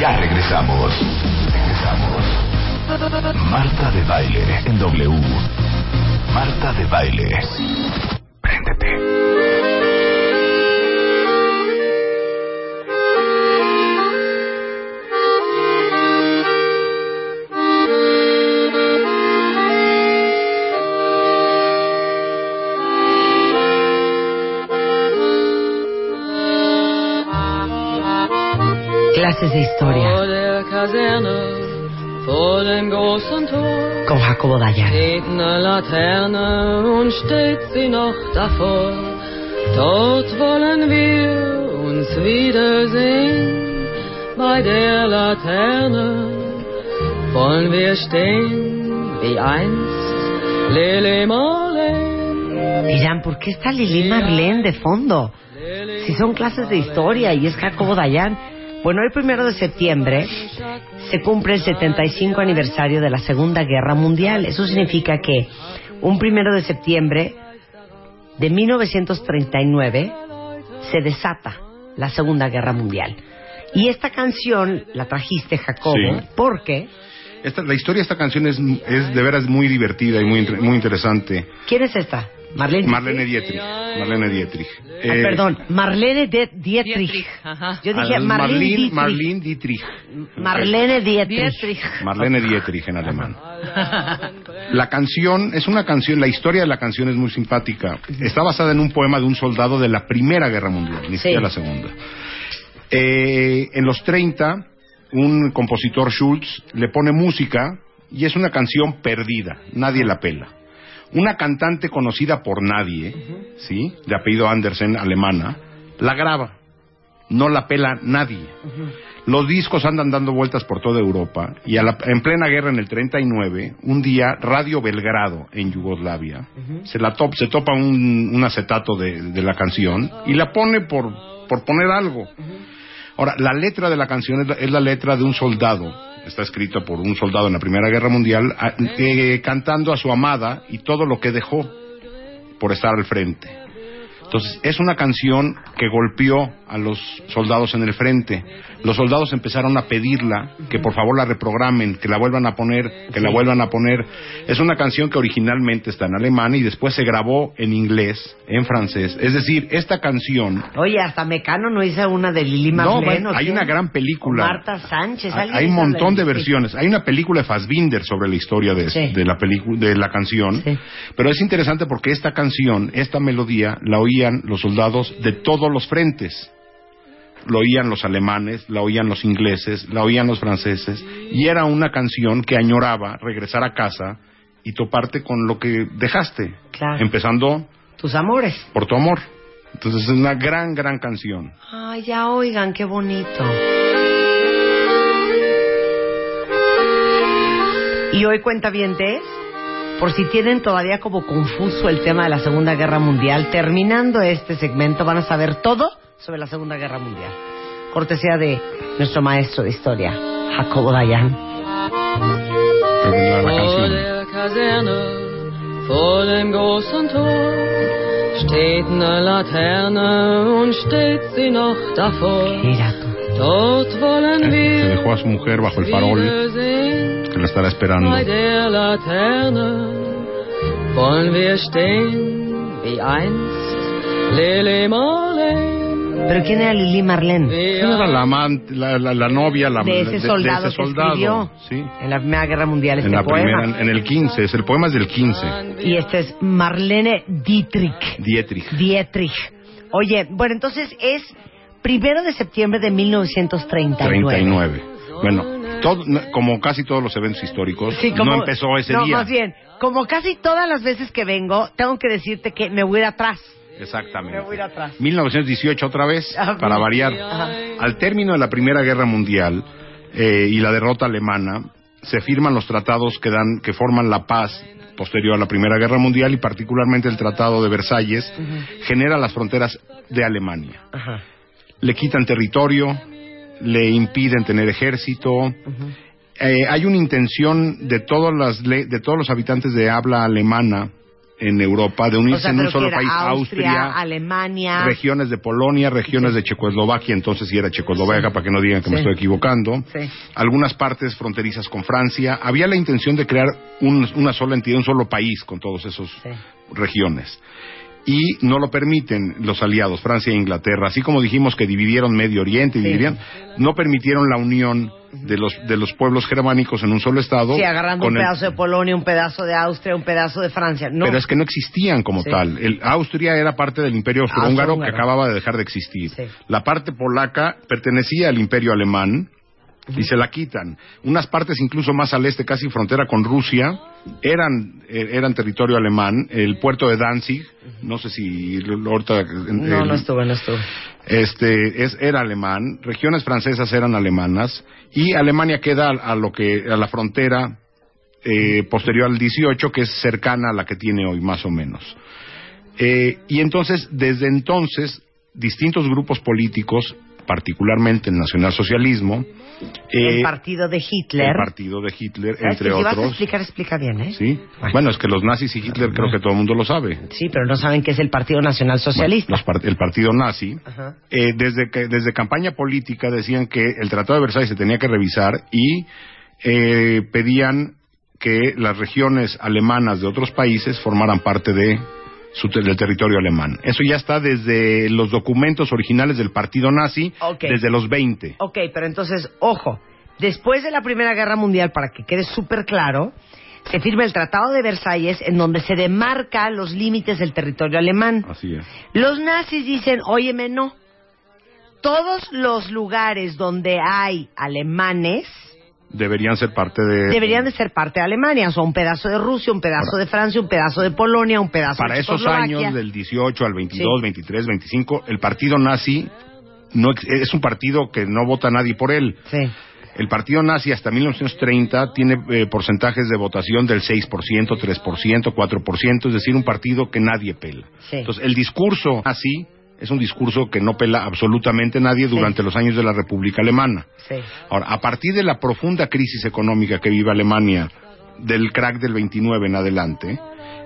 Ya regresamos. Regresamos. Marta de baile en W. Marta de baile. Préndete. Clases de historia con Jacobo Dayan. steht eine Laterne und steht sie noch davor. Dort wollen wir uns wiedersehen. Bei der Laterne wollen wir stehen wie einst Lele Marlene. Dirán, ¿por qué está Lili Marlene de fondo? Si son clases de historia y es Jacobo Dayan. Bueno, hoy primero de septiembre se cumple el 75 aniversario de la Segunda Guerra Mundial. Eso significa que un primero de septiembre de 1939 se desata la Segunda Guerra Mundial. Y esta canción la trajiste, Jacobo, Sí. porque Esta, la historia de esta canción es, es de veras muy divertida y muy, muy interesante. ¿quién es esta? Marlene. Marlene Dietrich. Marlene Dietrich. Ah, Eh, perdón, Marlene de Dietrich. Dietrich, ajá. Yo dije Marlene Marlene, Dietrich. Marlene Dietrich. Marlene Dietrich. Marlene Dietrich en alemán. La canción es una canción, la historia de la canción es muy simpática. Está basada en un poema de un soldado de la Primera Guerra Mundial, ni siquiera la Segunda. Eh, en los 30, un compositor Schultz le pone música y es una canción perdida, nadie la pela. Una cantante conocida por nadie, ¿sí? De apellido Andersen, alemana, la graba. No la pela nadie. Los discos andan dando vueltas por toda Europa y a la- en plena guerra en el 39, un día Radio Belgrado en Yugoslavia se la top- se topa un, un acetato de, de la canción y la pone por, por poner algo. Ahora, la letra de la canción es la, es la letra de un soldado, está escrita por un soldado en la Primera Guerra Mundial, eh, cantando a su amada y todo lo que dejó por estar al frente. Entonces, es una canción que golpeó a los soldados en el frente. Los soldados empezaron a pedirla, que por favor la reprogramen, que la vuelvan a poner, que la vuelvan a poner. Es una canción que originalmente está en alemán y después se grabó en inglés, en francés. Es decir, esta canción... Oye, hasta Mecano no hizo una de Lili No, Marlene. bueno, ¿o hay una gran película. O Marta Sánchez. Hay, un montón de versiones. Hay una película de Fassbinder sobre la historia de, Sí. de la película, de la canción. Sí. Pero es interesante porque esta canción, esta melodía, la oían los soldados de todos los frentes. Lo oían los alemanes, la oían los ingleses, la oían los franceses. Y era una canción que añoraba regresar a casa y toparte con lo que dejaste. Claro. Empezando Tus amores. por tu amor. Entonces es una gran, gran canción. Ay, ya oigan, qué bonito. Y hoy cuenta por si tienen todavía como confuso el tema de la Segunda Guerra Mundial, terminando este segmento van a saber todo sobre la Segunda Guerra Mundial. Cortesía de nuestro maestro de historia, Jacobo Dayan. Mira tú. Dejó a su mujer bajo el farol. Que la estará esperando. Pero ¿quién era Lili Marlene? ¿Quién era la amante, la, la- la novia, la De ese soldado, ese soldado? que escribió Sí. en la Primera Guerra Mundial este En la poema. primera, en el 15, es el poema es del 15. Y este es Marlene Dietrich. Dietrich. Dietrich. Oye, bueno, entonces es primero de septiembre de 1939. 39. Bueno, todo- como casi todos los eventos históricos, Sí, como- no empezó ese no, día. más bien, como casi todas las veces que vengo, tengo que decirte que me voy a ir atrás. Exactamente. Me voy a ir atrás. 1918 otra vez, Ah, para variar. Ajá. Al término de la Primera Guerra Mundial eh, y la derrota alemana, se firman los tratados que dan, que forman la paz posterior a la Primera Guerra Mundial y particularmente el Tratado de Versalles genera las fronteras de Alemania. Ajá. Le quitan territorio, le impiden tener ejército. Eh, hay una intención de todas las de todos los habitantes de habla alemana en Europa de unirse O sea, en un solo país, Austria, Alemania. regiones de Polonia, regiones de Checoslovaquia, entonces sí era Checoslovaquia, para que no digan que me estoy equivocando, algunas partes fronterizas con Francia. Había la intención de crear un- una sola entidad, un solo país con todos esos regiones. Y no lo permiten los aliados, Francia e Inglaterra. Así como dijimos que dividieron Medio Oriente, y Sí. dividían, no permitieron la unión de los, de los pueblos germánicos en un solo estado. Sí, agarrando un el- pedazo de Polonia, un pedazo de Austria, un pedazo de Francia. No. Pero es que no existían como Sí. tal. El, Austria era parte del Imperio Austrohúngaro que acababa de dejar de existir. Sí. La parte polaca pertenecía al Imperio Alemán y se la quitan. Unas partes incluso más al este, casi frontera con Rusia, eran, eh, eran territorio alemán. El puerto de Danzig, no sé si ahorita... no, el- no estuve, no estuve. este es era alemán, regiones francesas eran alemanas y Alemania queda a, a lo que a la frontera eh, posterior al 18 que es cercana a la que tiene hoy más o menos. Eh, y entonces desde entonces distintos grupos políticos, particularmente el nacionalsocialismo, eh, el partido de Hitler. el partido de Hitler, ¿Sabes entre si vas a otros. explicar, explica bien, ¿eh? Sí. Bueno, es que los nazis y Hitler creo que todo el mundo lo sabe. Sí, pero no saben qué es el Partido Nacional Socialista. Los par- el partido nazi, eh, desde, que, desde campaña política decían que el Tratado de Versalles se tenía que revisar y eh, pedían que las regiones alemanas de otros países formaran parte de su del territorio alemán. Eso ya está desde los documentos originales del partido nazi, Ok. desde los 20. Ok, pero entonces, ojo, después de la Primera Guerra Mundial, para que quede súper claro, se firma el Tratado de Versalles en donde se demarca los límites del territorio alemán. Así es. Los nazis dicen, óyeme, no. Todos los lugares donde hay alemanes Deberían ser parte de... deberían de ser parte de Alemania. O sea, un pedazo de Rusia, un pedazo de Francia, un pedazo de Polonia, un pedazo Para de esos Checoslovaquia. años, del 18 al 22, Sí. 23, 25, el partido nazi no es un partido que no vota nadie por él. Sí. El partido nazi hasta 1930 tiene eh, porcentajes de votación del 6%, 3%, 4%, es decir, un partido que nadie pela. Sí. Entonces, el discurso nazi es un discurso que no pela absolutamente nadie durante los años de la República Alemana. Sí. Ahora, a partir de la profunda crisis económica que vive Alemania, del crack del 29 en adelante,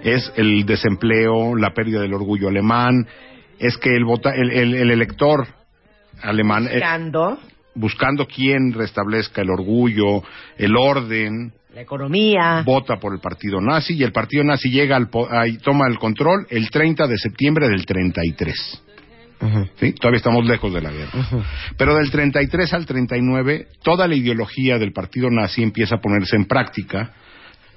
es el desempleo, la pérdida del orgullo alemán, es que el, vota- el, el- el elector alemán, eh, Buscando buscando quién restablezca el orgullo, el orden, la economía. vota por el partido nazi y el partido nazi llega al po- ahí toma el control el 30 de septiembre del 33. ¿Sí? Todavía estamos lejos de la guerra. Pero del 33 al 39, toda la ideología del partido nazi empieza a ponerse en práctica,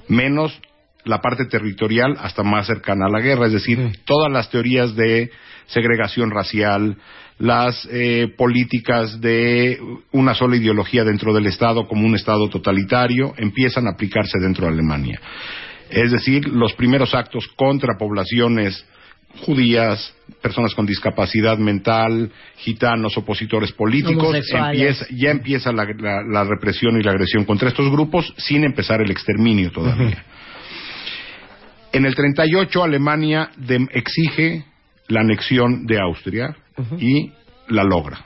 menos la parte territorial hasta más cercana a la guerra, es decir, todas las teorías de segregación racial, las eh, políticas de una sola ideología dentro del Estado como un Estado totalitario empiezan a aplicarse dentro de Alemania. Es decir, los primeros actos contra poblaciones judías, personas con discapacidad mental, gitanos, opositores políticos, empieza- ya empieza la, la- la represión y la agresión contra estos grupos sin empezar el exterminio todavía. En el 38 Alemania exige la anexión de Austria y la logra.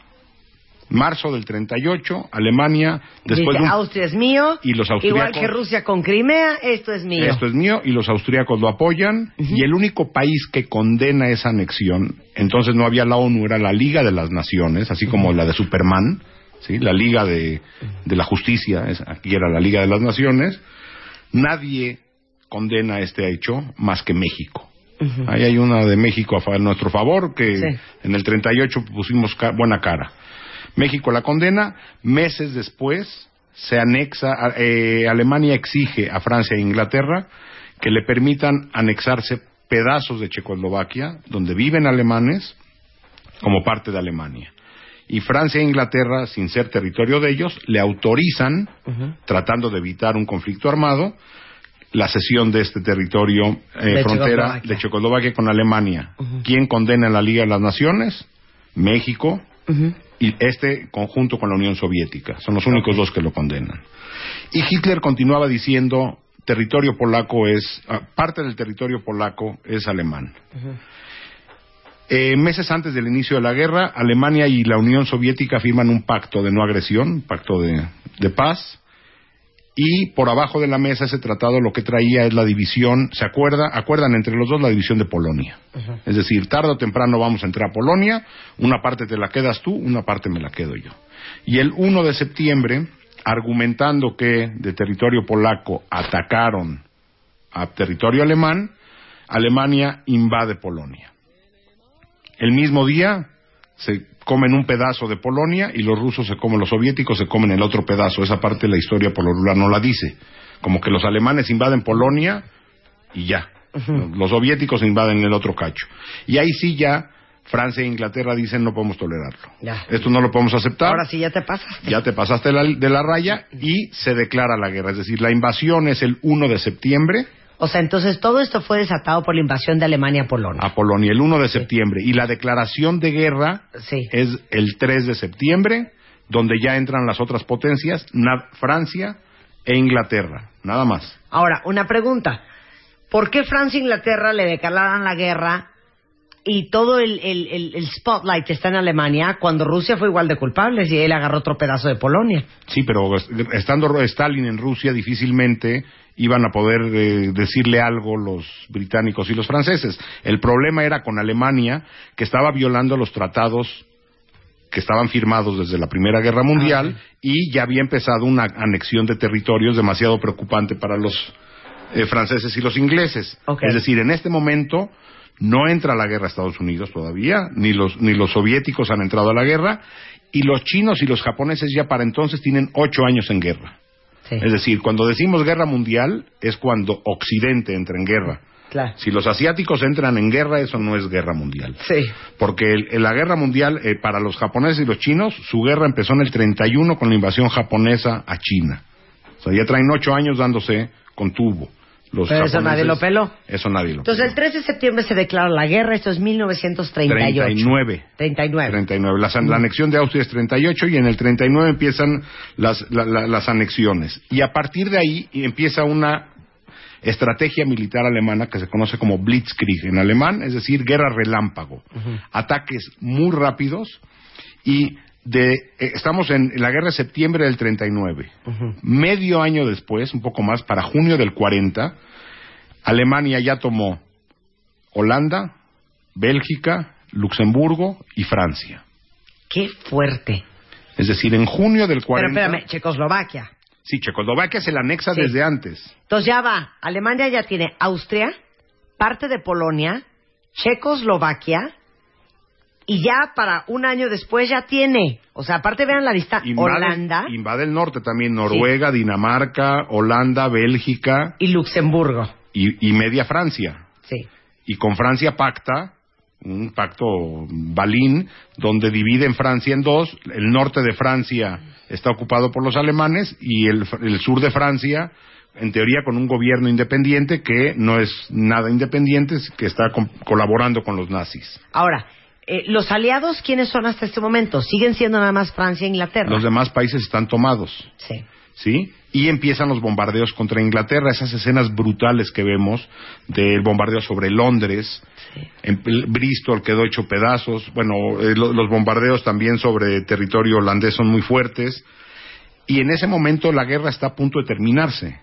Marzo del 38, Alemania, después Dice, de un Austria es mío. Y los Igual austriacos- que Rusia con Crimea, esto es mío. esto es mío y los austríacos lo apoyan y el único país que condena esa anexión, entonces no había la ONU, era la Liga de las Naciones, así como la de Superman, ¿sí? la Liga de, de la Justicia, es- aquí era la Liga de las Naciones, nadie condena este hecho más que México. Ahí hay una de México a, fa- a nuestro favor que Sí. en el 38 pusimos ca- buena cara. México la condena, meses después se anexa, eh, Alemania exige a Francia e Inglaterra que le permitan anexarse pedazos de Checoslovaquia, donde viven alemanes, como parte de Alemania. Y Francia e Inglaterra, sin ser territorio de ellos, le autorizan, tratando de evitar un conflicto armado, la cesión de este territorio eh, De frontera Checoslovaquia. de Checoslovaquia con Alemania. ¿Quién condena en la Liga de las Naciones? México. Y este conjunto con la Unión Soviética. Son los únicos dos que lo condenan. Y Hitler continuaba diciendo, territorio polaco es, ah, parte del territorio polaco es alemán. Eh, meses antes del inicio de la guerra, Alemania y la Unión Soviética firman un pacto de no agresión, pacto de paz, y por abajo de la mesa ese tratado lo que traía es la división, se acuerda, acuerdan entre los dos la división de Polonia. Es decir, tarde o temprano vamos a entrar a Polonia, una parte te la quedas tú, una parte me la quedo yo. Y el 1 de septiembre, argumentando que de territorio polaco atacaron a territorio alemán, Alemania invade Polonia. El mismo día se comen un pedazo de Polonia y los rusos se comen, los soviéticos se comen el otro pedazo. Esa parte de la historia polorular no la dice. Como que los alemanes invaden Polonia y ya. Los soviéticos invaden el otro cacho. Y ahí sí ya Francia e Inglaterra dicen no podemos tolerarlo. Esto no lo podemos aceptar. Ahora sí ya te pasaste. Ya te pasaste de la raya y se declara la guerra. Es decir, la invasión es el 1 de septiembre o sea, entonces todo esto fue desatado por la invasión de Alemania a Polonia. A Polonia, el 1 de septiembre. Y la declaración de guerra es el 3 de septiembre, donde ya entran las otras potencias, Francia e Inglaterra. Nada más. Ahora, una pregunta. ¿Por qué Francia e Inglaterra le declararon la guerra y todo el, el, spotlight está en Alemania cuando Rusia fue igual de culpable y él agarró otro pedazo de Polonia? Sí, pero estando Stalin en Rusia difícilmente iban a poder eh, decirle algo los británicos y los franceses. El problema era con Alemania, que estaba violando los tratados que estaban firmados desde la Primera Guerra Mundial ah, y ya había empezado una anexión de territorios demasiado preocupante para los eh, franceses y los ingleses. Es decir, en este momento no entra la guerra a Estados Unidos todavía, ni los, ni los soviéticos han entrado a la guerra, y los chinos y los japoneses ya para entonces tienen ocho años en guerra. Es decir, cuando decimos guerra mundial es cuando Occidente entra en guerra. Si los asiáticos entran en guerra, eso no es guerra mundial. Sí. Porque la guerra mundial, eh, para los japoneses y los chinos, su guerra empezó en el 31 con la invasión japonesa a China. O sea, ya traen ocho años dándose con tubo. Pero eso nadie lo peló. Eso nadie lo Entonces, el 3 de septiembre se declara la guerra, esto es 1938. 39. 39. 39. La, la anexión de Austria es 38 y en el 39 empiezan las, las anexiones. Y a partir de ahí empieza una estrategia militar alemana que se conoce como Blitzkrieg en alemán, es decir, guerra relámpago. Ataques muy rápidos y de, eh, estamos en la guerra de septiembre del 39. Medio año después, un poco más, para junio del 40, Alemania ya tomó Holanda, Bélgica, Luxemburgo y Francia. ¡Qué fuerte! Es decir, en junio del 40... Pero espérame, Checoslovaquia. Sí, Checoslovaquia se la anexa desde antes. Entonces ya va, Alemania ya tiene Austria, parte de Polonia, Checoslovaquia, y ya para un año después ya tiene, o sea, aparte vean la lista, Holanda. Invade el norte también, Noruega, Dinamarca, Holanda, Bélgica. Y Luxemburgo. Y, media Francia. Sí. Y con Francia pacta, un pacto balín, donde divide en Francia en dos, el norte de Francia está ocupado por los alemanes y el, sur de Francia en teoría con un gobierno independiente que no es nada independiente, que está colaborando con los nazis. Ahora, eh, ¿Los aliados quiénes son hasta este momento? ¿Siguen siendo nada más Francia e Inglaterra? Los demás países están tomados. Sí. ¿Sí? Y empiezan los bombardeos contra Inglaterra, esas escenas brutales que vemos del bombardeo sobre Londres, en Bristol quedó hecho pedazos, bueno, eh, los bombardeos también sobre territorio holandés son muy fuertes, y en ese momento la guerra está a punto de terminarse.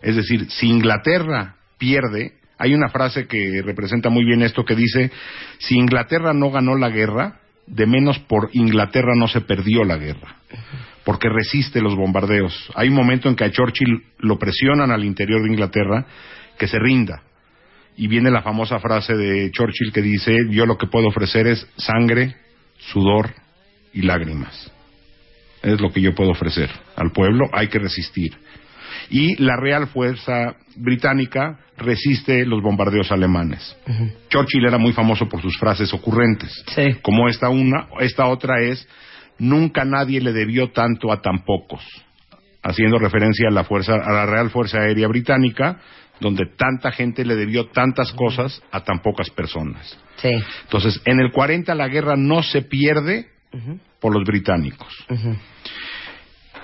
Es decir, si Inglaterra pierde, hay una frase que representa muy bien esto que dice, si Inglaterra no ganó la guerra, de menos por Inglaterra no se perdió la guerra, porque resiste los bombardeos. Hay un momento en que a Churchill lo presionan al interior de Inglaterra que se rinda. Y viene la famosa frase de Churchill que dice, yo lo que puedo ofrecer es sangre, sudor y lágrimas. Es lo que yo puedo ofrecer al pueblo, hay que resistir y la Real Fuerza Británica resiste los bombardeos alemanes. Churchill era muy famoso por sus frases ocurrentes, como esta una, esta otra es nunca nadie le debió tanto a tan pocos, haciendo referencia a la fuerza, a la Real Fuerza Aérea Británica, donde tanta gente le debió tantas cosas a tan pocas personas. Entonces, en el 40 la guerra no se pierde por los británicos.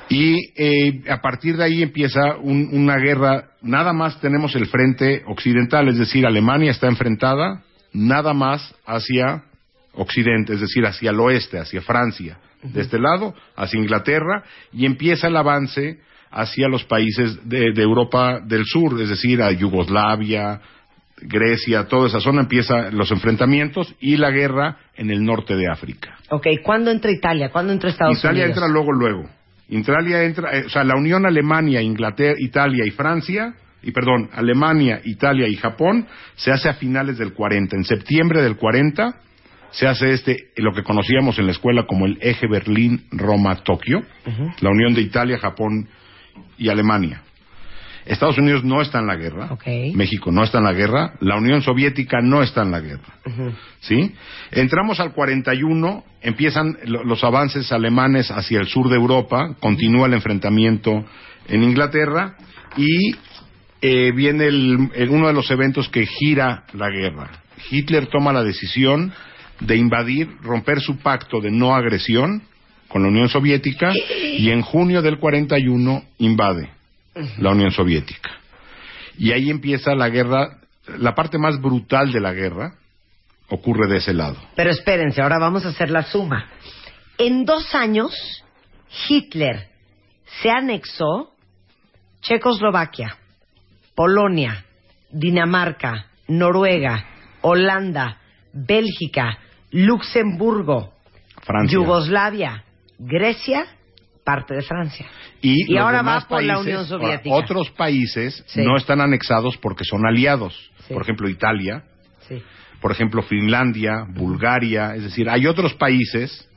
Y eh, a partir de ahí empieza una guerra, nada más tenemos el frente occidental, es decir, Alemania está enfrentada nada más hacia Occidente, es decir, hacia el oeste, hacia Francia, de este lado, hacia Inglaterra, y empieza el avance hacia los países de, de Europa del Sur, es decir, a Yugoslavia, Grecia, toda esa zona empiezan los enfrentamientos y la guerra en el norte de África. Ok, ¿cuándo entra Italia? ¿Cuándo entra Estados Italia Unidos? entra luego, luego. Italia entra, eh, o sea, la Unión Alemania, Inglaterra, Italia y Francia, y perdón, Alemania, Italia y Japón, se hace a finales del 40. En septiembre del 40 se hace este, lo que conocíamos en la escuela como el eje Berlín-Roma-Tokio, la unión de Italia, Japón y Alemania. Estados Unidos no está en la guerra. México no está en la guerra, la Unión Soviética no está en la guerra. ¿Sí? Entramos al 41, empiezan lo- los avances alemanes hacia el sur de Europa, continúa el enfrentamiento en Inglaterra y eh, viene el- el- uno de los eventos que gira la guerra. Hitler toma la decisión de invadir, romper su pacto de no agresión con la Unión Soviética y en junio del 41 invade la Unión Soviética. Y ahí empieza la guerra, la parte más brutal de la guerra ocurre de ese lado. Pero espérense, ahora vamos a hacer la suma. En dos años, Hitler se anexó Checoslovaquia, Polonia, Dinamarca, Noruega, Holanda, Bélgica, Luxemburgo, Francia. Yugoslavia, Grecia, parte de Francia. Y, ahora va por la Unión Soviética. otros países Sí. no están anexados porque son aliados. Sí. Por ejemplo, Italia, Sí. por ejemplo, Finlandia, Bulgaria. Es decir, hay otros países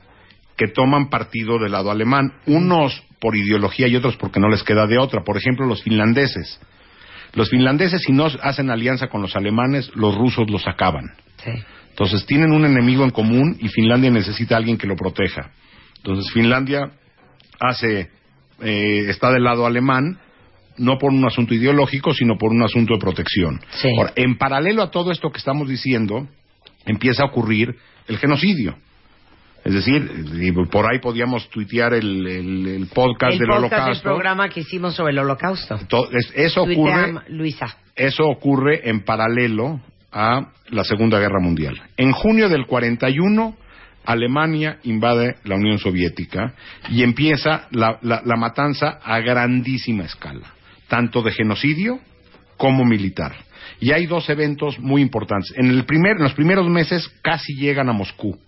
que toman partido del lado alemán. Unos por ideología y otros porque no les queda de otra. Por ejemplo, los finlandeses. Los finlandeses, si no hacen alianza con los alemanes, los rusos los acaban. Entonces tienen un enemigo en común y Finlandia necesita a alguien que lo proteja. Entonces Finlandia hace eh, está del lado alemán no por un asunto ideológico sino por un asunto de protección. Sí. Ahora, en paralelo a todo esto que estamos diciendo empieza a ocurrir el genocidio. Es decir, por ahí podíamos tuitear el, el- el podcast El del podcast Holocausto. programa que hicimos sobre el holocausto. To- es- eso ocurre Luisa. eso ocurre en paralelo a la Segunda Guerra Mundial. En junio del 41, Alemania invade la Unión Soviética y empieza la, la- la matanza a grandísima escala, tanto de genocidio como militar. Y hay dos eventos muy importantes. En, el primer, en los primeros meses casi llegan a Moscú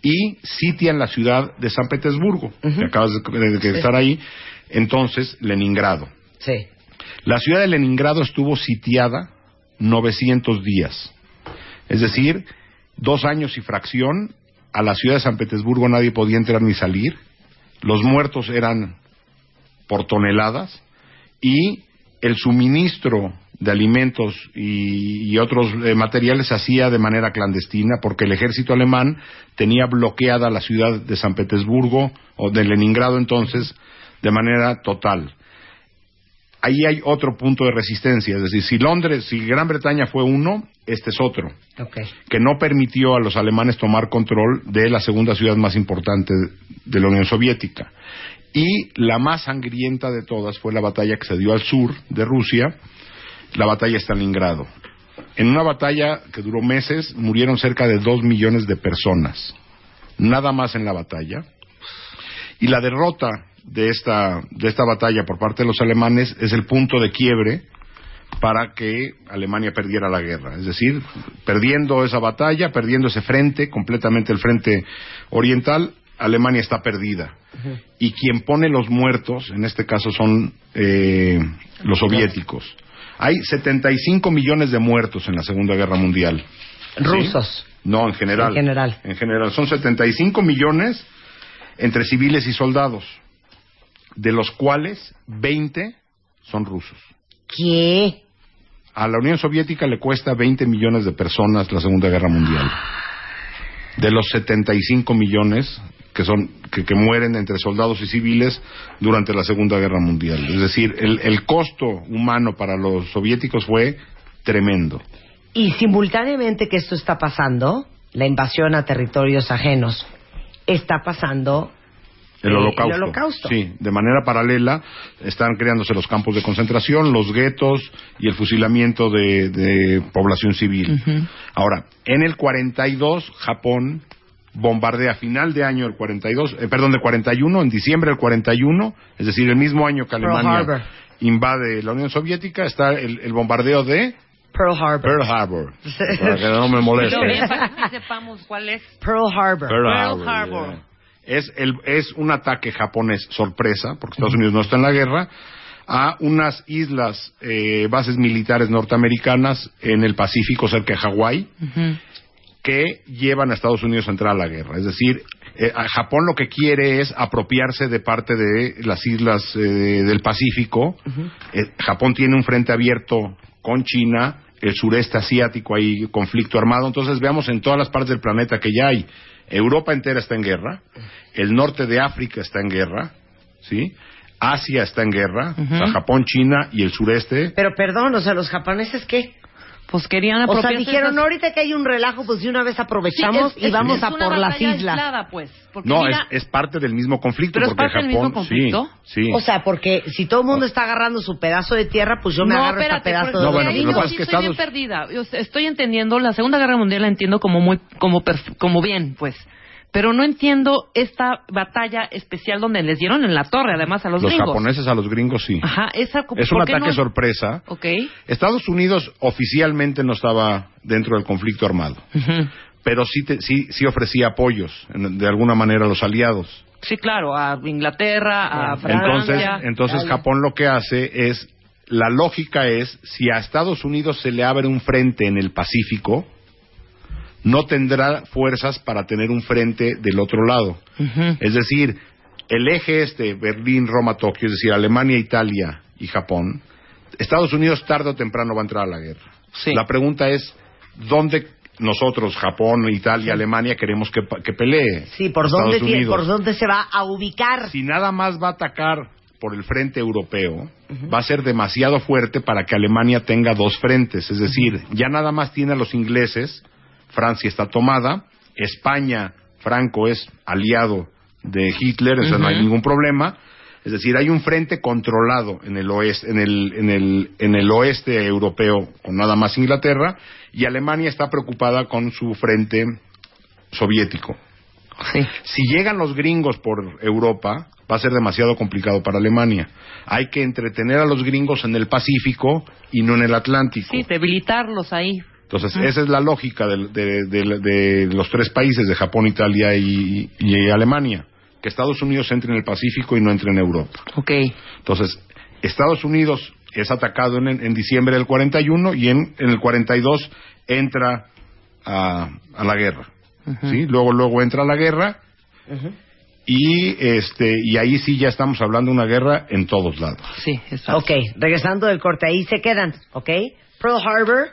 y sitian la ciudad de San Petersburgo, que acabas de, de- de estar ahí, entonces Leningrado. Sí. La ciudad de Leningrado estuvo sitiada 900 días. Es decir, dos años y fracción. A la ciudad de San Petersburgo nadie podía entrar ni salir. Los muertos eran por toneladas. Y el suministro de alimentos y, otros eh, materiales se hacía de manera clandestina porque el ejército alemán tenía bloqueada la ciudad de San Petersburgo o de Leningrado entonces de manera total ahí hay otro punto de resistencia. Es decir, si Londres, si Gran Bretaña fue uno, este es otro, Ok. que no permitió a los alemanes tomar control de la segunda ciudad más importante de la Unión Soviética. Y la más sangrienta de todas fue la batalla que se dio al sur de Rusia, la batalla de Stalingrado. En una batalla que duró meses, murieron cerca de dos millones de personas. Nada más en la batalla. Y la derrota de esta, de esta batalla por parte de los alemanes es el punto de quiebre para que Alemania perdiera la guerra. Es decir, perdiendo esa batalla, perdiendo ese frente, completamente el frente oriental, Alemania está perdida. Y quien pone los muertos, en este caso son eh, los soviéticos. Hay 75 millones de muertos en la Segunda Guerra Mundial. ¿Sí? Rusos. No, en general. En general. En general. Son 75 millones entre civiles y soldados, de los cuales 20 son rusos. ¿Qué? A la Unión Soviética le cuesta 20 millones de personas la Segunda Guerra Mundial. De los 75 millones que son que, mueren entre soldados y civiles durante la Segunda Guerra Mundial. Es decir, el, el costo humano para los soviéticos fue tremendo. Y simultáneamente que esto está pasando, la invasión a territorios ajenos, está pasando El Eh, holocausto. el holocausto. Sí, de manera paralela están creándose los campos de concentración, los guetos y el fusilamiento de, de población civil. Ahora, en el 42 Japón bombardea a final de año del 42, eh, perdón, del 41, en diciembre del 41, es decir, el mismo año que Alemania invade la Unión Soviética, está el, el bombardeo de Pearl Harbor. Pearl Harbor, para que no me moleste. Pero bien, para que sepamos cuál es. Pearl Harbor. Pearl Pearl Harbor, Harbor. yeah. Es, el, es un ataque japonés sorpresa, porque Estados Unidos no está en la guerra, a unas islas, eh, bases militares norteamericanas en el Pacífico cerca de Hawái, que llevan a Estados Unidos a entrar a la guerra. Es decir, eh, a Japón lo que quiere es apropiarse de parte de las islas eh, del Pacífico. Eh, Japón tiene un frente abierto con China, el sureste asiático hay conflicto armado. Entonces veamos en todas las partes del planeta que ya hay. Europa entera está en guerra, el norte de África está en guerra, ¿sí? Asia está en guerra, o sea, Japón, China y el sureste. Pero perdón, o sea, los japoneses qué? Pues querían O sea, dijeron, esas- ahorita que hay un relajo, pues de una vez Sí, aprovechamos es- y es- vamos es a una por las islas. aislada, pues, No, mira, es, es parte del mismo conflicto. ¿Pero es porque parte del Japón, mismo conflicto? Sí, sí. O sea, porque si todo el mundo está agarrando su pedazo de tierra, pues yo me no, agarro espérate, este pedazo porque de No, bueno, pero lo que no, pasa es sí que estoy bien Estados- perdida. Yo estoy entendiendo, la Segunda Guerra Mundial la entiendo como muy, como, perf- como bien, pues. Pero no entiendo esta batalla especial donde les dieron en la torre, además, a los, Los gringos. japoneses a los gringos sí. Ajá, esa, Es un ¿por qué ataque no? sorpresa. Ok. Estados Unidos oficialmente no estaba dentro del conflicto armado, pero sí, te- sí, sí ofrecía apoyos en- de alguna manera a los aliados. Sí, claro, a Inglaterra, a Entonces, Francia. entonces Japón lo que hace es, la lógica es, si a Estados Unidos se le abre un frente en el Pacífico, no tendrá fuerzas para tener un frente del otro lado. Es decir, el eje este, Berlín, Roma, Tokio, es decir, Alemania, Italia y Japón, Estados Unidos tarde o temprano va a entrar a la guerra. Sí. La pregunta es, ¿dónde nosotros, Japón, Italia, Alemania, queremos que, que pelee? Sí, ¿por dónde, tie- Unidos. ¿por dónde se va a ubicar? Si nada más va a atacar por el frente europeo, va a ser demasiado fuerte para que Alemania tenga dos frentes. Es decir, ya nada más tiene a los ingleses, Francia está tomada, España, Franco es aliado de Hitler, eso no hay ningún problema. Es decir, hay un frente controlado en el oeste, en el, en el, en el oeste europeo con nada más Inglaterra y Alemania está preocupada con su frente soviético. Sí. Si llegan los gringos por Europa, va a ser demasiado complicado para Alemania. Hay que entretener a los gringos en el Pacífico y no en el Atlántico. Sí, debilitarlos ahí. Entonces, esa es la lógica del- de, de- de los tres países, de Japón, Italia y, y Alemania. Que Estados Unidos entre en el Pacífico y no entre en Europa. Ok. Entonces, Estados Unidos es atacado en, en diciembre del 41 y en, en el 42 entra a, a la guerra. ¿sí? Luego, luego entra a la guerra y, este, y ahí sí ya estamos hablando de una guerra en todos lados. Sí, exacto. Ok, regresando del corte, ahí se quedan, ¿ok? Pearl Harbor,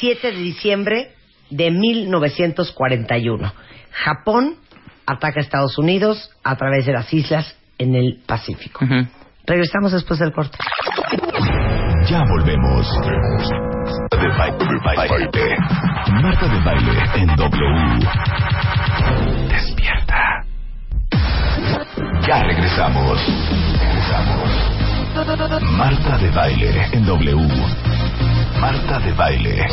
7 de diciembre de 1941. Japón ataca a Estados Unidos a través de las islas en el Pacífico. Regresamos después del corte. Ya volvemos. De baile, baile. Marta de baile en W. Despierta. Ya regresamos. Regresamos. Marta de baile en W. Marta de baile.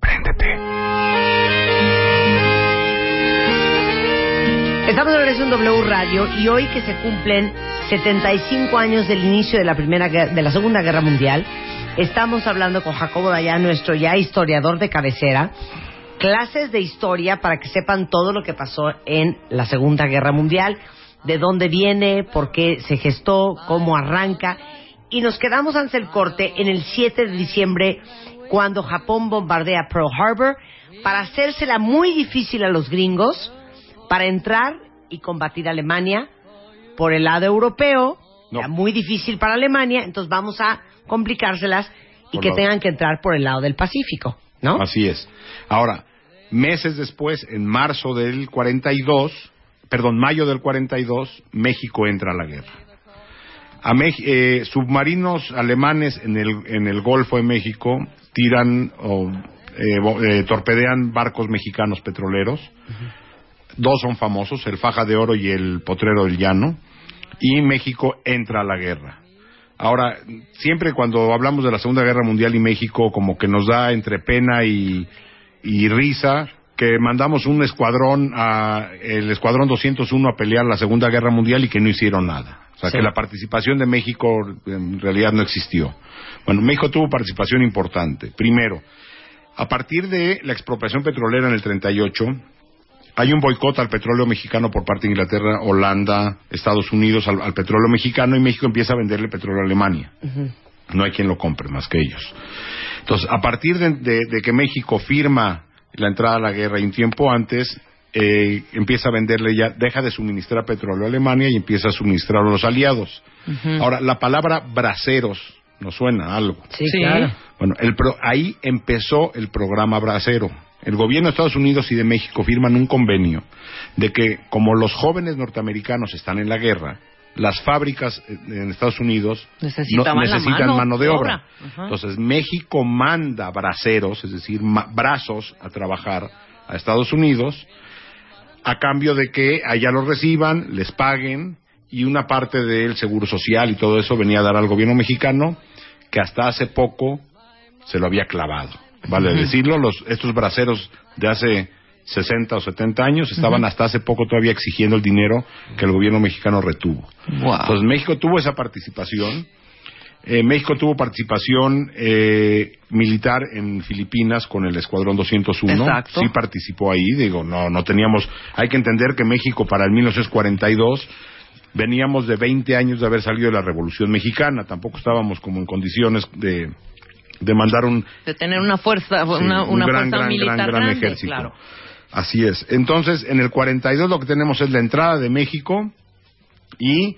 Préndete. Estamos de regreso en W Radio y hoy que se cumplen 75 años del inicio de la primera de la Segunda Guerra Mundial, estamos hablando con Jacobo Dayan, nuestro ya historiador de cabecera, clases de historia para que sepan todo lo que pasó en la Segunda Guerra Mundial, de dónde viene, por qué se gestó, cómo arranca. Y nos quedamos antes del corte en el 7 de diciembre, cuando Japón bombardea Pearl Harbor, para hacérsela muy difícil a los gringos, para entrar y combatir a Alemania por el lado europeo. No. Era muy difícil para Alemania, entonces vamos a complicárselas y Por que lado. tengan que entrar por el lado del Pacífico, ¿no? Así es. Ahora, meses después, en marzo del 42, perdón, mayo del 42, México entra a la guerra. A eh, submarinos alemanes en el, en el Golfo de México tiran o eh, eh, torpedean barcos mexicanos petroleros. Dos son famosos, el Faja de Oro y el Potrero del Llano. Y México entra a la guerra. Ahora, siempre cuando hablamos de la Segunda Guerra Mundial y México, como que nos da entre pena y, y risa que mandamos un escuadrón, a, el escuadrón 201 a pelear la Segunda Guerra Mundial y que no hicieron nada. Sea, Sí. que la participación de México en realidad no existió. Bueno, México tuvo participación importante. Primero, a partir de la expropiación petrolera en el 38, hay un boicot al petróleo mexicano por parte de Inglaterra, Holanda, Estados Unidos al, al petróleo mexicano y México empieza a venderle petróleo a Alemania. No hay quien lo compre más que ellos. Entonces, a partir de, de- de que México firma la entrada a la guerra y un tiempo antes, eh, empieza a venderle ya, deja de suministrar petróleo a Alemania y empieza a suministrar a los aliados. Ahora, la palabra braceros nos suena algo. Sí, Sí. claro. Bueno, el pro- ahí empezó el programa Bracero. El gobierno de Estados Unidos y de México firman un convenio de que como los jóvenes norteamericanos están en la guerra, las fábricas eh, en Estados Unidos Necesitaban la necesitan mano mano, de obra. obra. Entonces México manda braceros, es decir, ma- brazos a trabajar a Estados Unidos a cambio de que allá los reciban, les paguen y una parte del seguro social y todo eso venía a dar al gobierno mexicano que hasta hace poco se lo había clavado. Vale decirlo, los, estos braceros de hace 60 o 70 años estaban hasta hace poco todavía exigiendo el dinero que el gobierno mexicano retuvo. Wow. Entonces México tuvo esa participación. Eh, México tuvo participación eh, militar en Filipinas con el Escuadrón 201. Exacto. Sí participó ahí. Digo, no, no teníamos. Hay que entender que México para el 1942 veníamos de 20 años de haber salido de la Revolución Mexicana. Tampoco estábamos como en condiciones de, de mandar un, de tener una fuerza, Sí, una, un una gran, fuerza gran, militar gran, gran grande, ejército. claro. Así es. Entonces, en el 42 lo que tenemos es la entrada de México y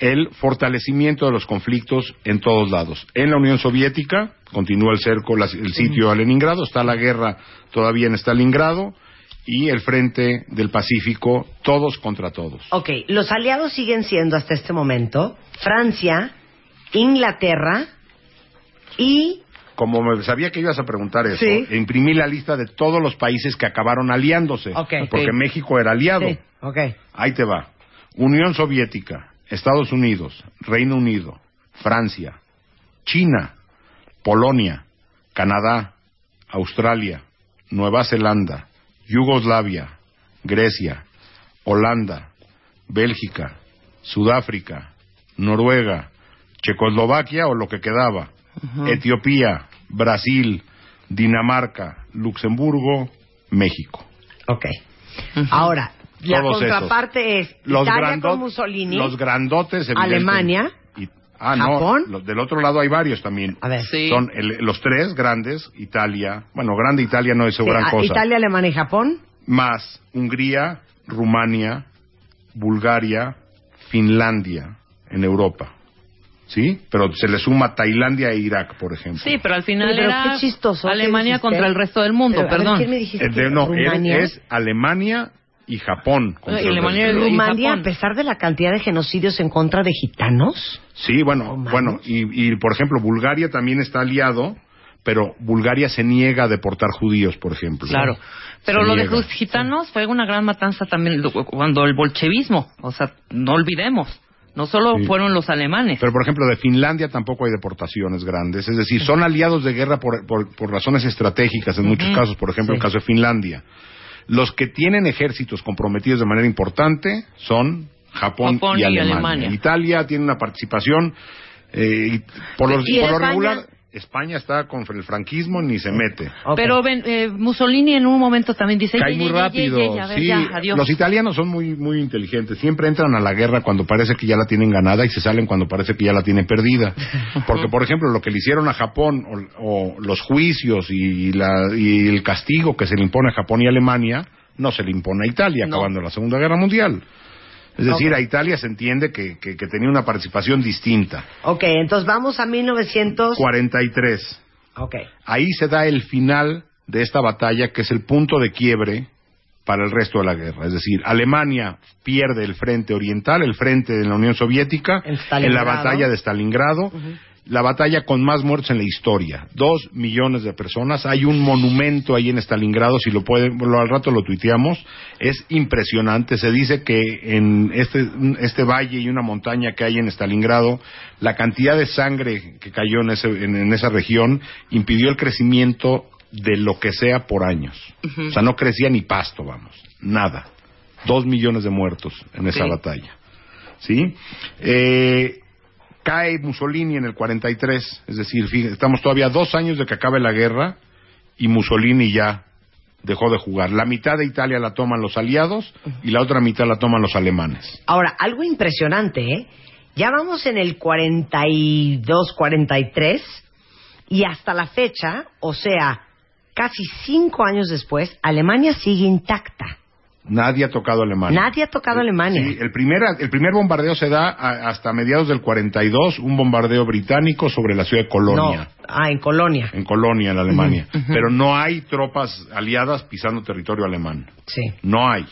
el fortalecimiento de los conflictos en todos lados. En la Unión Soviética continúa el cerco, la- el sitio a Leningrado, está la guerra todavía en Stalingrado y el frente del Pacífico, todos contra todos. Ok, los aliados siguen siendo hasta este momento Francia, Inglaterra y Como me sabía que ibas a preguntar eso, Sí. imprimí la lista de todos los países que acabaron aliándose, porque. México era aliado. Sí, ok. Ahí te va. Unión Soviética, Estados Unidos, Reino Unido, Francia, China, Polonia, Canadá, Australia, Nueva Zelanda, Yugoslavia, Grecia, Holanda, Bélgica, Sudáfrica, Noruega, Checoslovaquia o lo que quedaba, Etiopía, Brasil, Dinamarca, Luxemburgo, México. Ok. Ahora, la Todos contraparte es Italia grandot- con Mussolini. Los grandotes. Alemania. Y- ah, Japón. no. los- del otro lado hay varios también. A ver. Sí. Son el- los tres grandes, Italia. Bueno, grande Italia no es Sí, gran a- cosa. Italia, Alemania y Japón. Más Hungría, Rumania, Bulgaria, Finlandia en Europa. ¿Sí? Pero se le suma Tailandia e Irak, por ejemplo. Sí, pero al final Pero era qué chistoso, ¿qué Alemania contra el resto del mundo, Pero, a ver, perdón. ¿quién me dijiste? Eh, de- no, Rumania. es Alemania y Japón. contra Y el Alemania y Rumania, Japón. a pesar de la cantidad de genocidios en contra de gitanos. Sí, bueno, No bueno, y, y, por ejemplo, Bulgaria también está aliado, pero Bulgaria se niega a deportar judíos, por ejemplo. Claro. Pero Se lo de los gitanos fue una gran matanza también cuando el bolchevismo, o sea, no olvidemos, no solo Sí. fueron los alemanes. Pero, por ejemplo, de Finlandia tampoco hay deportaciones grandes. Es decir, son aliados de guerra por, por- por razones estratégicas en muchos casos. Por ejemplo, el Sí. caso de Finlandia. Los que tienen ejércitos comprometidos de manera importante son Japón, Japón y, y Alemania. Alemania. Italia tiene una participación. eh, y por lo, ¿Y por lo regular, España está con el franquismo ni se mete. Ok. Pero ven, eh, Mussolini en un momento también dice, Cae "Ye, muy ye, rápido. ye, ye, a ver, sí, ya, adiós". los italianos son muy muy inteligentes. Siempre entran a la guerra cuando parece que ya la tienen ganada y se salen cuando parece que ya la tienen perdida. Porque, por ejemplo, lo que le hicieron a Japón o, o los juicios y, la- y el castigo que se le impone a Japón y Alemania no se le impone a Italia No. acabando la Segunda Guerra Mundial. Es decir, a Italia se entiende que, que- que tenía una participación distinta. Ok, entonces vamos a 1900. 43. Ok. Ahí se da el final de esta batalla, que es el punto de quiebre para el resto de la guerra. Es decir, Alemania pierde el frente oriental, el frente de la Unión Soviética, En la batalla de Stalingrado, la batalla con más muertos en la historia. Dos millones de personas. Hay un monumento ahí en Stalingrado, si lo pueden, lo- al rato lo tuiteamos. Es impresionante. Se dice que en este, este valle y una montaña que hay en Stalingrado, la cantidad de sangre que cayó en, ese- en- en esa región impidió el crecimiento de lo que sea por años. O sea, no crecía ni pasto, vamos, nada. Dos millones de muertos en esa batalla. ¿Sí? Eh, cae Mussolini en el 43, es decir, estamos todavía dos años de que acabe la guerra y Mussolini ya dejó de jugar. La mitad de Italia la toman los aliados y la otra mitad la toman los alemanes. Ahora, algo impresionante, ¿eh? Ya vamos en el 42, 43 y hasta la fecha, o sea, casi cinco años después, Alemania sigue intacta. Nadie ha tocado Alemania. Nadie ha tocado Alemania. Sí, el primer, el primer bombardeo se da hasta mediados del 42, un bombardeo británico sobre la ciudad de Colonia. No. Ah, en Colonia. En Colonia, en Alemania. Pero no hay tropas aliadas pisando territorio alemán. Sí. No hay.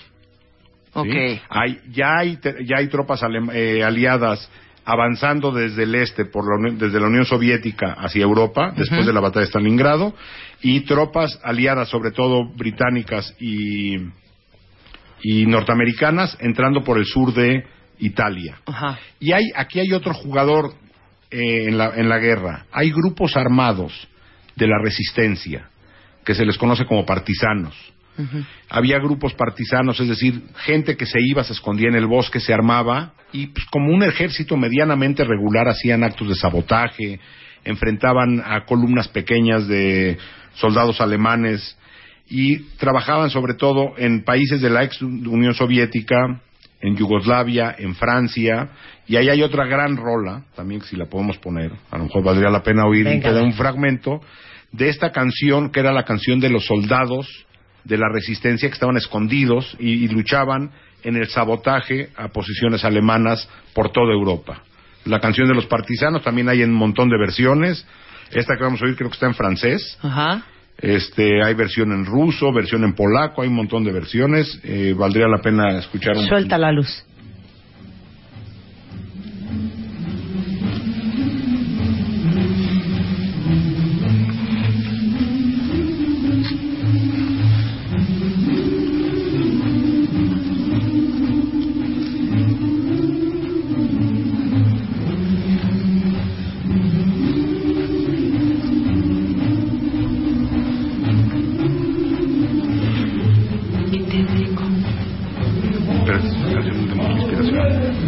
Ok. Hay, ya, hay, ya hay tropas eh, aliadas avanzando desde el este, por desde la Unión Soviética hacia Europa, después de la batalla de Stalingrado, y tropas aliadas, sobre todo británicas y y norteamericanas entrando por el sur de Italia. Y hay, aquí hay otro jugador eh, en, la, en la guerra. Hay grupos armados de la resistencia, que se les conoce como partisanos. Había grupos partisanos, es decir, gente que se iba, se escondía en el bosque, se armaba y pues, como un ejército medianamente regular hacían actos de sabotaje, enfrentaban a columnas pequeñas de soldados alemanes y trabajaban sobre todo en países de la ex Unión Soviética, en Yugoslavia, en Francia, y ahí hay otra gran rola, también si la podemos poner, a lo mejor valdría la pena oír un fragmento, de esta canción que era la canción de los soldados de la resistencia que estaban escondidos y, luchaban en el sabotaje a posiciones alemanas por toda Europa. La canción de los partisanos también hay en un montón de versiones. Esta que vamos a oír creo que está en francés. Ajá. Este, hay versión en ruso, versión en polaco, hay un montón de versiones. Eh, valdría la pena escuchar un. Suelta la luz.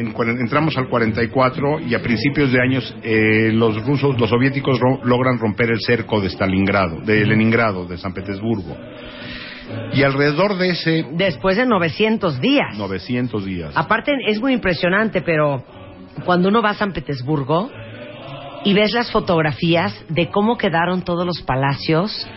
entramos al 44 y a principios de años eh, los rusos, los soviéticos logran romper el cerco de Stalingrado, de Leningrado, de San Petersburgo. Y alrededor de ese... Después de 900 días. 900 días. Aparte, es muy impresionante, pero cuando uno va a San Petersburgo y ves las fotografías de cómo quedaron todos los palacios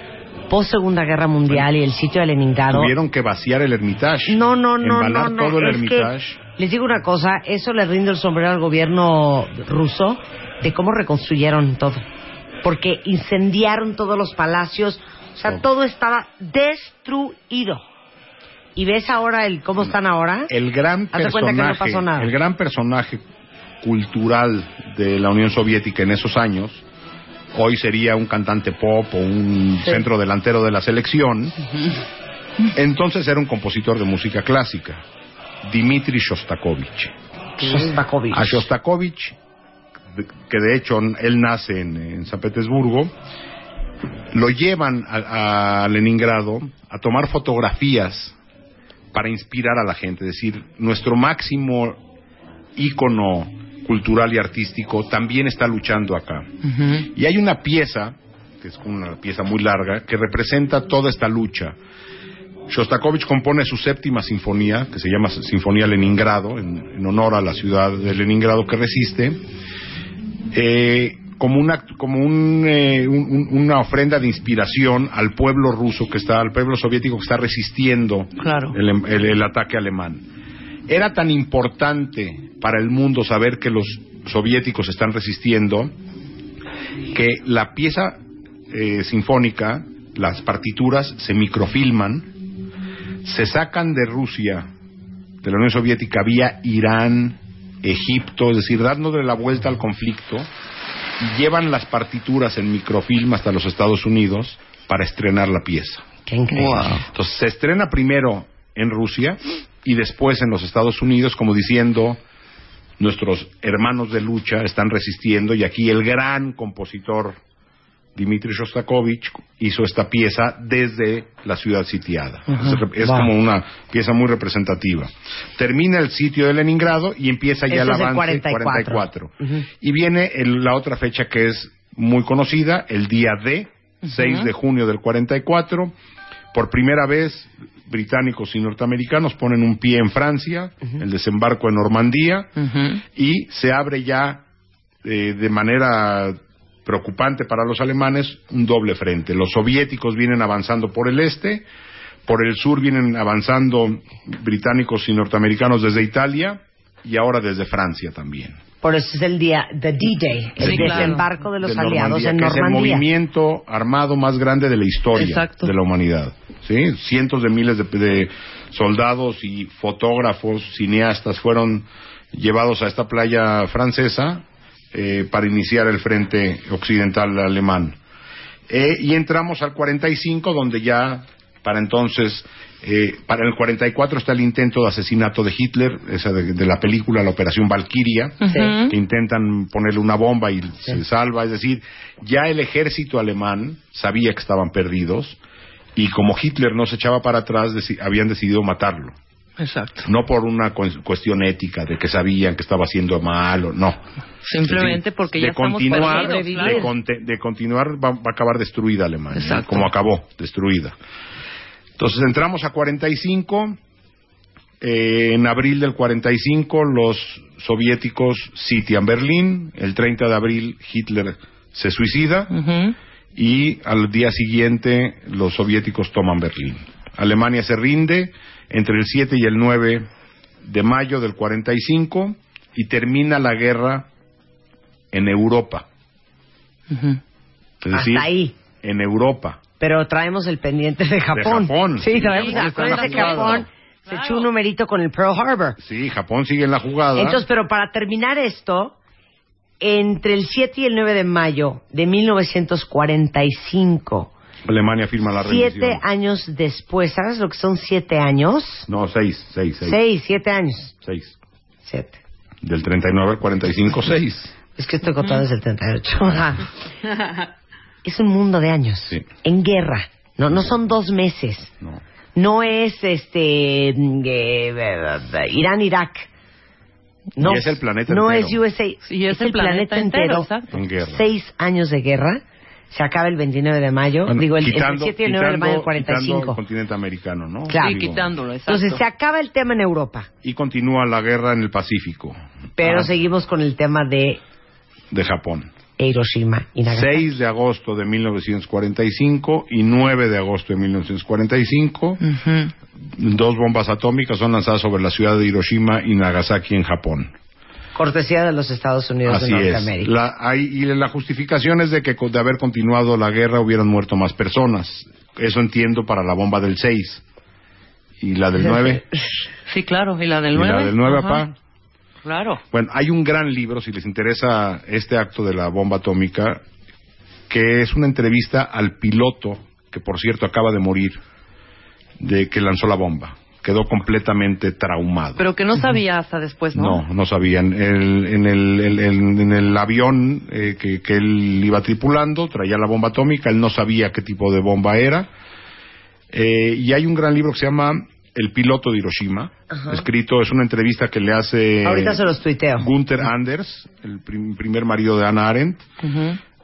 post Segunda Guerra Mundial y el sitio de Leningrado. Tuvieron que vaciar el Hermitage. No, no, no, no, no. todo el Hermitage. Les digo una cosa, eso le rinde el sombrero al gobierno ruso de cómo reconstruyeron todo. Porque incendiaron todos los palacios, o sea, todo estaba destruido. ¿Y ves ahora el cómo están ahora? El gran personaje, el gran personaje cultural de la Unión Soviética en esos años hoy sería un cantante pop o un centro delantero de la selección. Entonces era un compositor de música clásica, Dmitri Shostakovich. Shostakovich. A Shostakovich, que de hecho él nace en, San Petersburgo, lo llevan a, a, Leningrado a tomar fotografías para inspirar a la gente. Es decir, nuestro máximo ícono cultural y artístico también está luchando acá. Y hay una pieza, que es una pieza muy larga, que representa toda esta lucha. Shostakovich compone su séptima sinfonía, que se llama Sinfonía Leningrado, en, honor a la ciudad de Leningrado que resiste, eh, como, una, como eh, una ofrenda de inspiración al pueblo ruso que está, al pueblo soviético que está resistiendo el ataque alemán. Era tan importante para el mundo saber que los soviéticos están resistiendo que la pieza eh, sinfónica, las partituras se microfilman, se sacan de Rusia de la Unión Soviética vía Irán, Egipto, es decir, dándole la vuelta al conflicto, y llevan las partituras en microfilm hasta los Estados Unidos para estrenar la pieza. Qué increíble. Entonces se estrena primero en Rusia y después en los Estados Unidos, como diciendo, nuestros hermanos de lucha están resistiendo y aquí el gran compositor Dmitri Shostakovich hizo esta pieza desde la ciudad sitiada. Es, es Wow. como una pieza muy representativa. Termina el sitio de Leningrado y empieza ya Eso el es el avance 44. Ujú. Y viene el- la otra fecha que es muy conocida, el día D, 6 de junio del 44. Por primera vez, británicos y norteamericanos ponen un pie en Francia, el desembarco en Normandía, y se abre ya eh, de manera preocupante para los alemanes un doble frente. Los soviéticos vienen avanzando por el este, por el sur vienen avanzando británicos y norteamericanos desde Italia y ahora desde Francia también. Por eso es el día, the D-Day, el Sí, claro. desembarco de los de aliados Normandía, en que es el movimiento armado más grande de la historia Exacto. de la humanidad. ¿sí? Cientos de miles de, de soldados y fotógrafos, cineastas fueron llevados a esta playa francesa eh, para iniciar el frente occidental alemán. Eh, y entramos al 45, donde ya, para entonces, eh, para el 44 está el intento de asesinato de Hitler, esa de, de la película La Operación Valkyria, que intentan ponerle una bomba y se salva. Es decir, ya el ejército alemán sabía que estaban perdidos y como Hitler no se echaba para atrás, deci- habían decidido matarlo. Exacto. No por una cu- cuestión ética de que sabían que estaba haciendo mal o no. Simplemente porque de ya estamos continuar, de, claro. conte- de continuar va, va a acabar destruida Alemania, ¿no? Exacto. como acabó, destruida. Entonces entramos a 45. eh, en abril del 45 los soviéticos sitian Berlín. El 30 de abril Hitler se suicida y al día siguiente los soviéticos toman Berlín. Alemania se rinde entre el 7 y el 9 de mayo del 45 y termina la guerra en Europa. Ujú. Es decir, Hasta ahí. en Europa. Pero traemos el pendiente de Japón. Japón, Sí, sí. traemos el pendiente de. Japón. Se echó un numerito con el Pearl Harbor. Sí, Japón sigue en la jugada. Entonces, pero para terminar esto, entre el 7 y el 9 de mayo de 1945, Alemania firma la rendición. siete años después, ¿sabes lo que son siete años? No, seis, seis, seis. Seis, siete años. Seis. Siete. Del 39 al 45, seis. Es que estoy contando desde el 38. Ajá. es un mundo de años. Sí. En guerra. No, no son dos meses. No. No es este mm, eh, eh, Irán, Irak. No, Y es el planeta no entero. es USA. Sí, es el planeta entero, exacto. En guerra. Seis años de guerra. Se acaba el 29 de mayo. Bueno, Digo, el, entre el quitando- 7 y el 9 de mayo del quitando- quitando 45. el continente americano, ¿no? Claro. Sí, Digo, quitándolo, exacto. Entonces se acaba el tema en Europa. Y continúa la guerra en el Pacífico. Pero Ah, seguimos con el tema de De Japón. Hiroshima y Nagasaki. 6 de agosto de 1945 y 9 de agosto de 1945. Ujú. Dos bombas atómicas son lanzadas sobre la ciudad de Hiroshima y Nagasaki en Japón. Cortesía de los Estados Unidos Así de es. Norteamérica. La, hay- y la justificación es de que de haber continuado la guerra hubieran muerto más personas. Eso entiendo para la bomba del 6. ¿Y la del 9? Sí, claro. ¿Y la del ¿Y 9? la del 9, papá? Claro. Bueno, hay un gran libro, si les interesa este acto de la bomba atómica, que es una entrevista al piloto, que por cierto acaba de morir, de que lanzó la bomba. Quedó completamente traumado. Pero que no sabía hasta después, ¿no? No, no sabían. El- en, el, en el avión eh, que, que él iba tripulando traía la bomba atómica, él no sabía qué tipo de bomba era. Eh, y hay un gran libro que se llama El piloto de Hiroshima, escrito, es una entrevista que le hace Ahorita se los tuiteo. Gunther Anders, el prim- primer marido de Anna Arendt,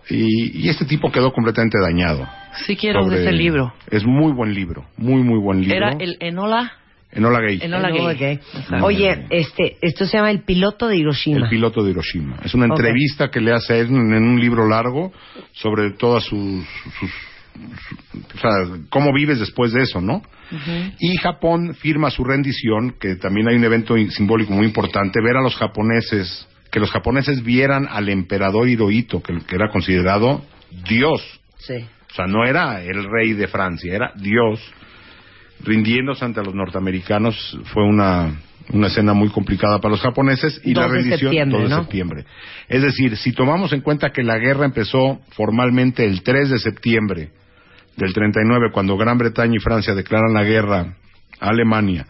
y, y este tipo quedó completamente dañado. Sí quiero sobre- ese libro. Es muy buen libro, muy, muy buen libro. Era el Enola. Enola Gay. Enola Enola Gay. Exacto. Oye, este, esto se llama El piloto de Hiroshima. El piloto de Hiroshima. Es una entrevista que le hace en, en un libro largo sobre todas sus, sus- su- o sea, cómo vives después de eso, ¿no? Y Japón firma su rendición, que también hay un evento simbólico muy importante, ver a los japoneses, que los japoneses vieran al emperador Hirohito, que, que era considerado Dios. Sí. O sea, no era el rey de Francia, era Dios. Rindiéndose ante los norteamericanos fue una, una escena muy complicada para los japoneses y la 2 de rendición septiembre, 2 de ¿no? septiembre. Es decir, si tomamos en cuenta que la guerra empezó formalmente el 3 de septiembre del 39, cuando Gran Bretaña y Francia declaran la guerra a Alemania,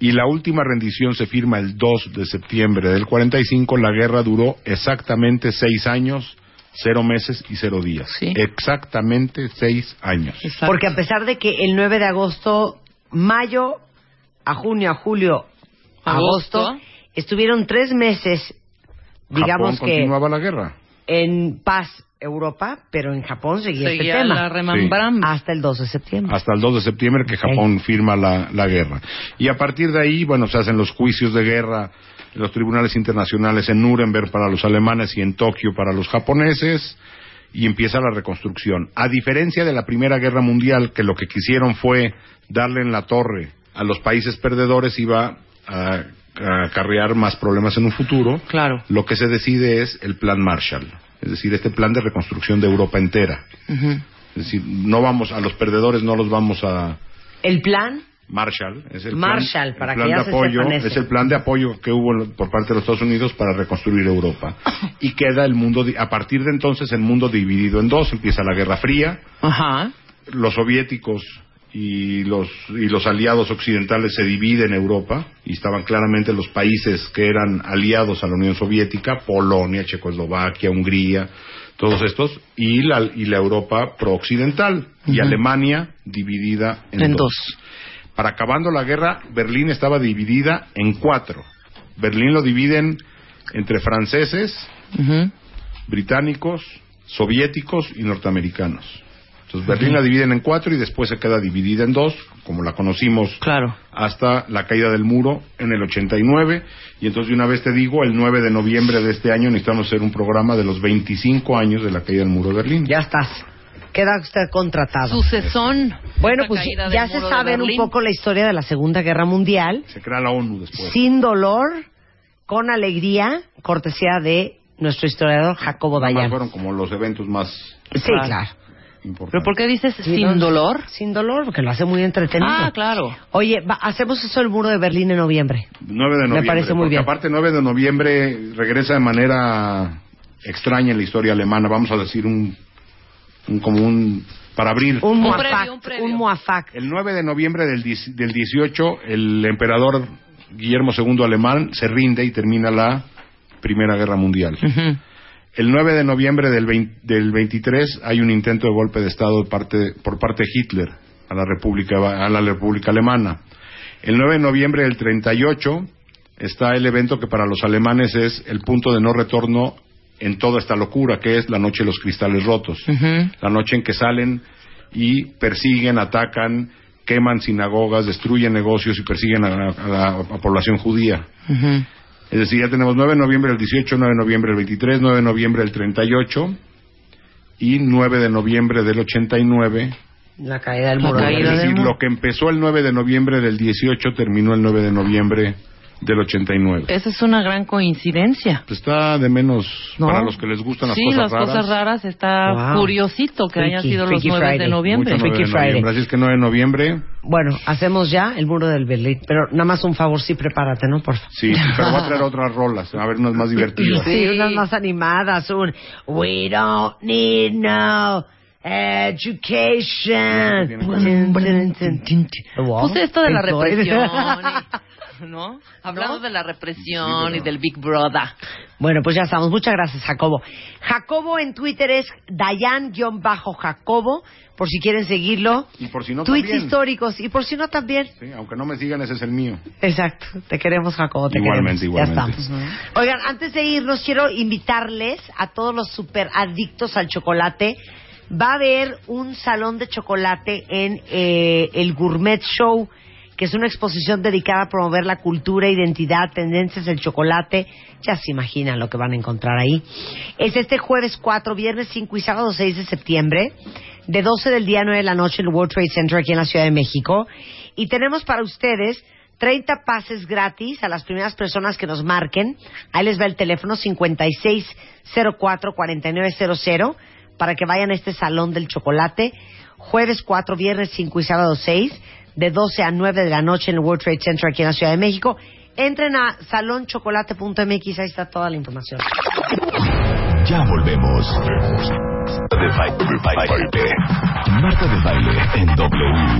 y la última rendición se firma el 2 de septiembre del 45, la guerra duró exactamente seis años, cero meses y cero días. Sí. Exactamente seis años. Exacto. Porque a pesar de que el 9 de agosto, mayo, a junio, a julio, a agosto, Agosto. estuvieron tres meses, digamos Japón que continuaba la guerra. en paz Europa, pero en Japón seguía, Seguía este tema. Hasta el 2 de septiembre. hasta el 2 de septiembre que. Japón firma la, la guerra. Y a partir de ahí, bueno, se hacen los juicios de guerra los tribunales internacionales en Nuremberg para los alemanes y en Tokio para los japoneses y empieza la reconstrucción. A diferencia de la Primera Guerra Mundial, que lo que quisieron fue darle en la torre a los países perdedores, iba a, a acarrear más problemas en un futuro. Claro. Lo que se decide es el Plan Marshall, es decir, este plan de reconstrucción de Europa entera. Es decir, no vamos a los perdedores, no los vamos a El plan, Marshall, es el Marshall, plan, para el plan de apoyo, es el plan de apoyo que hubo en- por parte de los Estados Unidos para reconstruir Europa. Y queda el mundo, a partir de entonces el mundo dividido en dos, empieza la Guerra Fría, Ajá. los soviéticos y los y los aliados occidentales se dividen Europa y estaban claramente los países que eran aliados a la Unión Soviética, Polonia, Checoslovaquia, Hungría, todos estos y la y la Europa prooccidental y Alemania dividida en, En dos. dos. Para acabando la guerra, Berlín estaba dividida en cuatro. Berlín lo dividen entre franceses, británicos, soviéticos y norteamericanos. Entonces Berlín la dividen en cuatro y después se queda dividida en dos, como la conocimos Claro. hasta la caída del muro en el 89. Y entonces de una vez te digo, el 9 de noviembre de este año necesitamos hacer un programa de los 25 años de la caída del muro de Berlín. ya estás. Queda usted contratado. Sucesón. Bueno, pues ya se saben un poco la historia de la Segunda Guerra Mundial, Se crea la ONU después. sin dolor, con alegría, cortesía de nuestro historiador Jacobo Dayan. fueron como los eventos más Sí, Claro. claro. importantes. ¿Pero por qué dices sin dolor? Sin dolor, porque lo hace muy entretenido. Ah, claro. Oye, va- hacemos eso el muro de Berlín en noviembre. 9 de Me noviembre. parece muy porque bien. Aparte, 9 de noviembre regresa de manera extraña en la historia alemana. Vamos a decir un, un como un para abrir. Un Un previo, un previo. Un muafac. El 9 de noviembre del, del 18, el emperador Guillermo II alemán se rinde y termina la Primera Guerra Mundial. Ujú. El 9 de noviembre del, 20 del 23 hay un intento de golpe de Estado de parte- por parte de Hitler a la República, a la República Alemana. El 9 de noviembre del 38 está el evento que para los alemanes es el punto de no retorno en toda esta locura, que es la noche de los cristales rotos. La noche en que salen y persiguen, atacan, queman sinagogas, destruyen negocios y persiguen a la, a la- a población judía. Ujú. Es decir, ya tenemos 9 de noviembre del 18, 9 de noviembre del 23, 9 de noviembre del 38 y 9 de noviembre del 89. La caída del muro Es del decir, lo que empezó el 9 de noviembre del 18 terminó el 9 de noviembre del 89. Esa es una gran coincidencia. Pues está de menos ¿No? para los que les gustan las sí, cosas las raras. cosas raras está Wow. curiosito que hayan Freaky, sido los Freaky 9 de Friday. noviembre. Mucho 9 Freaky de Friday. noviembre. Así es que 9 de noviembre, Bueno, hacemos ya el muro del Berlín. Pero nada más un favor, sí, prepárate, ¿no? Por favor. sí, pero voy a traer otras rolas, a ver unas más divertidas. Sí, Sí. unas más animadas. Un We don't need no education. Puse esto de la represión. ¿No? Hablando de la represión y del Big Brother. Bueno, pues ya estamos. Muchas gracias, Jacobo. Jacobo en Twitter es Dayan-Jacobo, por si quieren seguirlo. Y por si no Tweets también. históricos. Y por si no también. Sí, aunque no me sigan, ese es el mío. Exacto. Te queremos, Jacobo. Te Igualmente, queremos. igualmente. Ya estamos. Oigan, antes de irnos, quiero invitarles a todos los super adictos al chocolate. Va a haber un salón de chocolate en eh, el Gourmet Show, que es una exposición dedicada a promover la cultura, identidad, tendencias del chocolate. Ya se imaginan lo que van a encontrar ahí. Es este jueves 4, viernes 5 y sábado 6 de septiembre, de 12 del día a 9 de la noche en el World Trade Center aquí en la Ciudad de México. Y tenemos para ustedes 30 pases gratis a las primeras personas que nos marquen. Ahí les va el teléfono 5604-4900 para que vayan a este salón del chocolate. Jueves 4, viernes 5 y sábado 6, de 12 a 9 de la noche en el World Trade Center aquí en la Ciudad de México. entren a salonchocolate.mx, ahí está toda la información. Ya volvemos. Marta de baile en W.